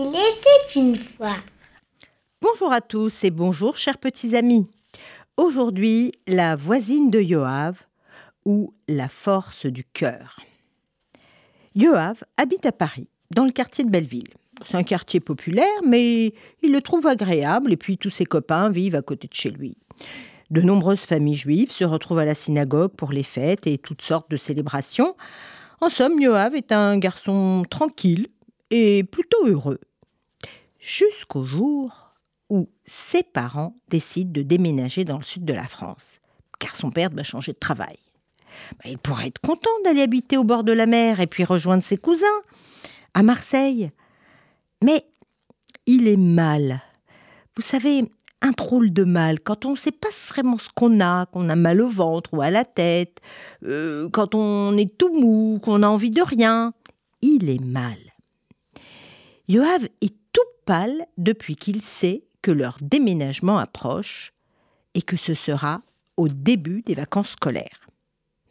Il était une fois. Bonjour à tous et bonjour chers petits amis. Aujourd'hui, la voisine de Yoav ou la force du cœur. Yoav habite à Paris, dans le quartier de Belleville. C'est un quartier populaire, mais il le trouve agréable et puis tous ses copains vivent à côté de chez lui. De nombreuses familles juives se retrouvent à la synagogue pour les fêtes et toutes sortes de célébrations. En somme, Yoav est un garçon tranquille et plutôt heureux. Jusqu'au jour où ses parents décident de déménager dans le sud de la France, car son père va changer de travail. Bah, il pourrait être content d'aller habiter au bord de la mer et puis rejoindre ses cousins à Marseille. Mais il est mal. Vous savez, un drôle de mal quand on ne sait pas vraiment ce qu'on a, qu'on a mal au ventre ou à la tête, euh, quand on est tout mou, qu'on a envie de rien. Il est mal. Yoav est tout pâle depuis qu'il sait que leur déménagement approche et que ce sera au début des vacances scolaires.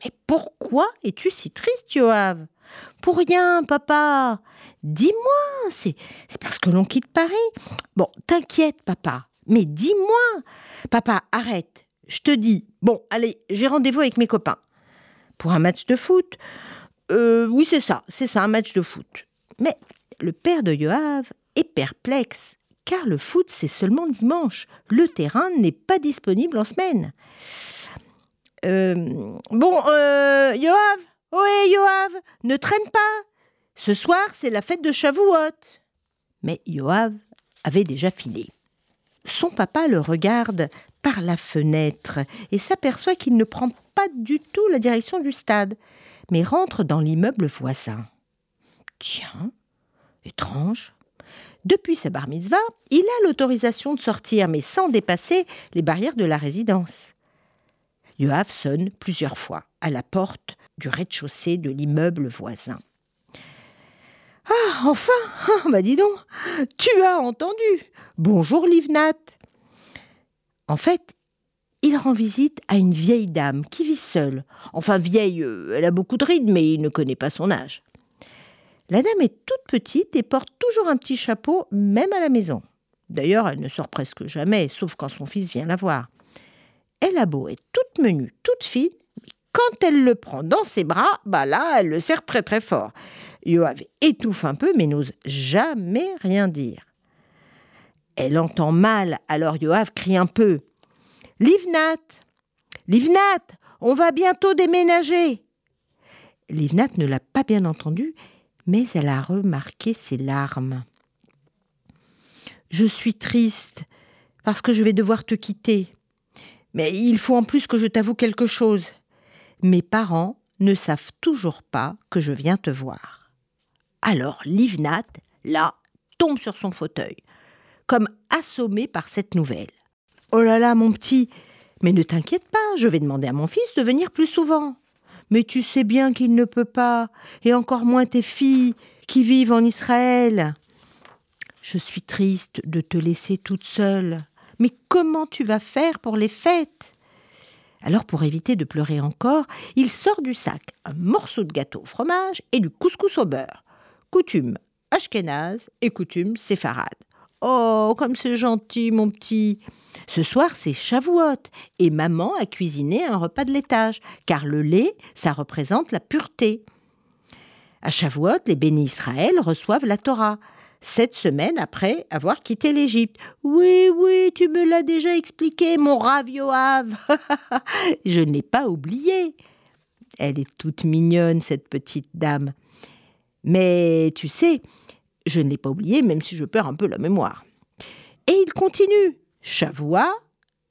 Mais pourquoi es-tu si triste, Yoav Pour rien, papa. Dis-moi, c'est parce que l'on quitte Paris. Bon, t'inquiète, papa. Mais dis-moi. Papa, arrête. Je te dis. Bon, allez, j'ai rendez-vous avec mes copains. Pour un match de foot euh, Oui, c'est ça, c'est ça, un match de foot. Mais le père de Yoav est perplexe, car le foot, c'est seulement dimanche. Le terrain n'est pas disponible en semaine. Euh, bon, euh, Yoav, ohé Yoav, ne traîne pas. Ce soir, c'est la fête de Shavuot. Mais Yoav avait déjà filé. Son papa le regarde par la fenêtre et s'aperçoit qu'il ne prend pas du tout la direction du stade, mais rentre dans l'immeuble voisin. Tiens, étrange. Depuis sa bar mitzvah, il a l'autorisation de sortir, mais sans dépasser les barrières de la résidence. Yoav sonne plusieurs fois à la porte du rez-de-chaussée de l'immeuble voisin. Ah, enfin ah, Bah dis donc, tu as entendu Bonjour Livnat En fait, il rend visite à une vieille dame qui vit seule. Enfin, vieille, euh, elle a beaucoup de rides, mais il ne connaît pas son âge. La dame est toute petite et porte toujours un petit chapeau, même à la maison. D'ailleurs, elle ne sort presque jamais, sauf quand son fils vient la voir. Elle a beau être toute menue, toute fine, mais quand elle le prend dans ses bras, bah là, elle le serre très très fort. Yoav étouffe un peu, mais n'ose jamais rien dire. Elle entend mal, alors Yoav crie un peu. Livnat Livnat On va bientôt déménager Livnat ne l'a pas bien entendu, mais elle a remarqué ses larmes. Je suis triste parce que je vais devoir te quitter. Mais il faut en plus que je t'avoue quelque chose. Mes parents ne savent toujours pas que je viens te voir. Alors Livnat, là, tombe sur son fauteuil, comme assommé par cette nouvelle. Oh là là, mon petit, mais ne t'inquiète pas, je vais demander à mon fils de venir plus souvent. Mais tu sais bien qu'il ne peut pas, et encore moins tes filles qui vivent en Israël. Je suis triste de te laisser toute seule. Mais comment tu vas faire pour les fêtes? Alors pour éviter de pleurer encore, il sort du sac un morceau de gâteau au fromage et du couscous au beurre. Coutume ashkénaze et coutume séfarade. Oh, comme c'est gentil, mon petit. Ce soir, c'est Shavuot et maman a cuisiné un repas de laitage, car le lait, ça représente la pureté. À Shavuot, les bénis Israël reçoivent la Torah sept semaines après avoir quitté l'Égypte. Oui, oui, tu me l'as déjà expliqué, mon Rav Yoav. Je n'ai pas oublié. Elle est toute mignonne, cette petite dame. Mais tu sais, je n'ai pas oublié, même si je perds un peu la mémoire. Et il continue. Chavoua,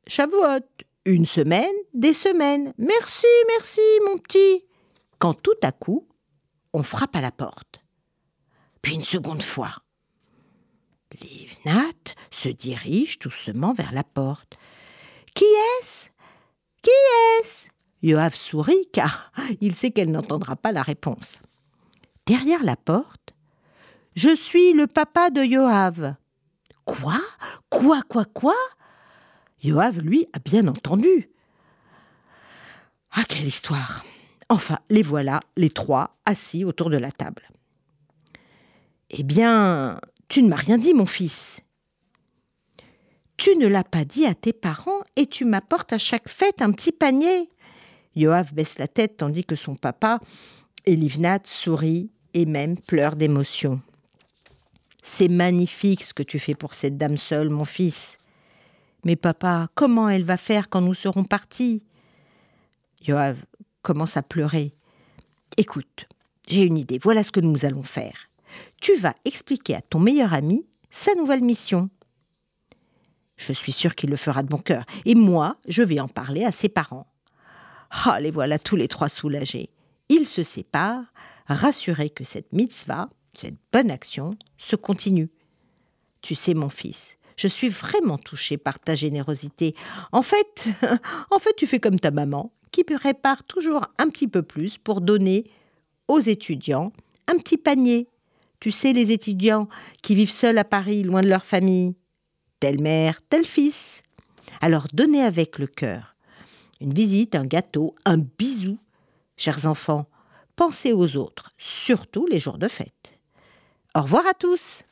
Shavuot. Une semaine, des semaines. Merci, merci, mon petit. Quand tout à coup, on frappe à la porte. Puis une seconde fois. Livnat se dirige doucement vers la porte. Qui est-ce? Qui est-ce? Yoav sourit car il sait qu'elle n'entendra pas la réponse. Derrière la porte, je suis le papa de Yoav. Quoi? Quoi, quoi, quoi? Yoav, lui, a bien entendu. Ah, quelle histoire Enfin, les voilà, les trois, assis autour de la table. Eh bien, tu ne m'as rien dit, mon fils. Tu ne l'as pas dit à tes parents et tu m'apportes à chaque fête un petit panier. Yoav baisse la tête tandis que son papa, Elivnat, sourit et même pleure d'émotion. C'est magnifique ce que tu fais pour cette dame seule, mon fils. Mais papa, comment elle va faire quand nous serons partis? Yoav commence à pleurer. Écoute, j'ai une idée, voilà ce que nous allons faire. Tu vas expliquer à ton meilleur ami sa nouvelle mission. Je suis sûre qu'il le fera de bon cœur, et moi, je vais en parler à ses parents. Ah, les voilà tous les trois soulagés. Ils se séparent, rassurés que cette mitzvah, cette bonne action, se continue. Tu sais, mon fils, je suis vraiment touchée par ta générosité. En fait, en fait, tu fais comme ta maman qui prépare toujours un petit peu plus pour donner aux étudiants un petit panier. Tu sais, les étudiants qui vivent seuls à Paris, loin de leur famille. Telle mère, tel fils. Alors donnez avec le cœur. Une visite, un gâteau, un bisou. Chers enfants, pensez aux autres, surtout les jours de fête. Au revoir à tous.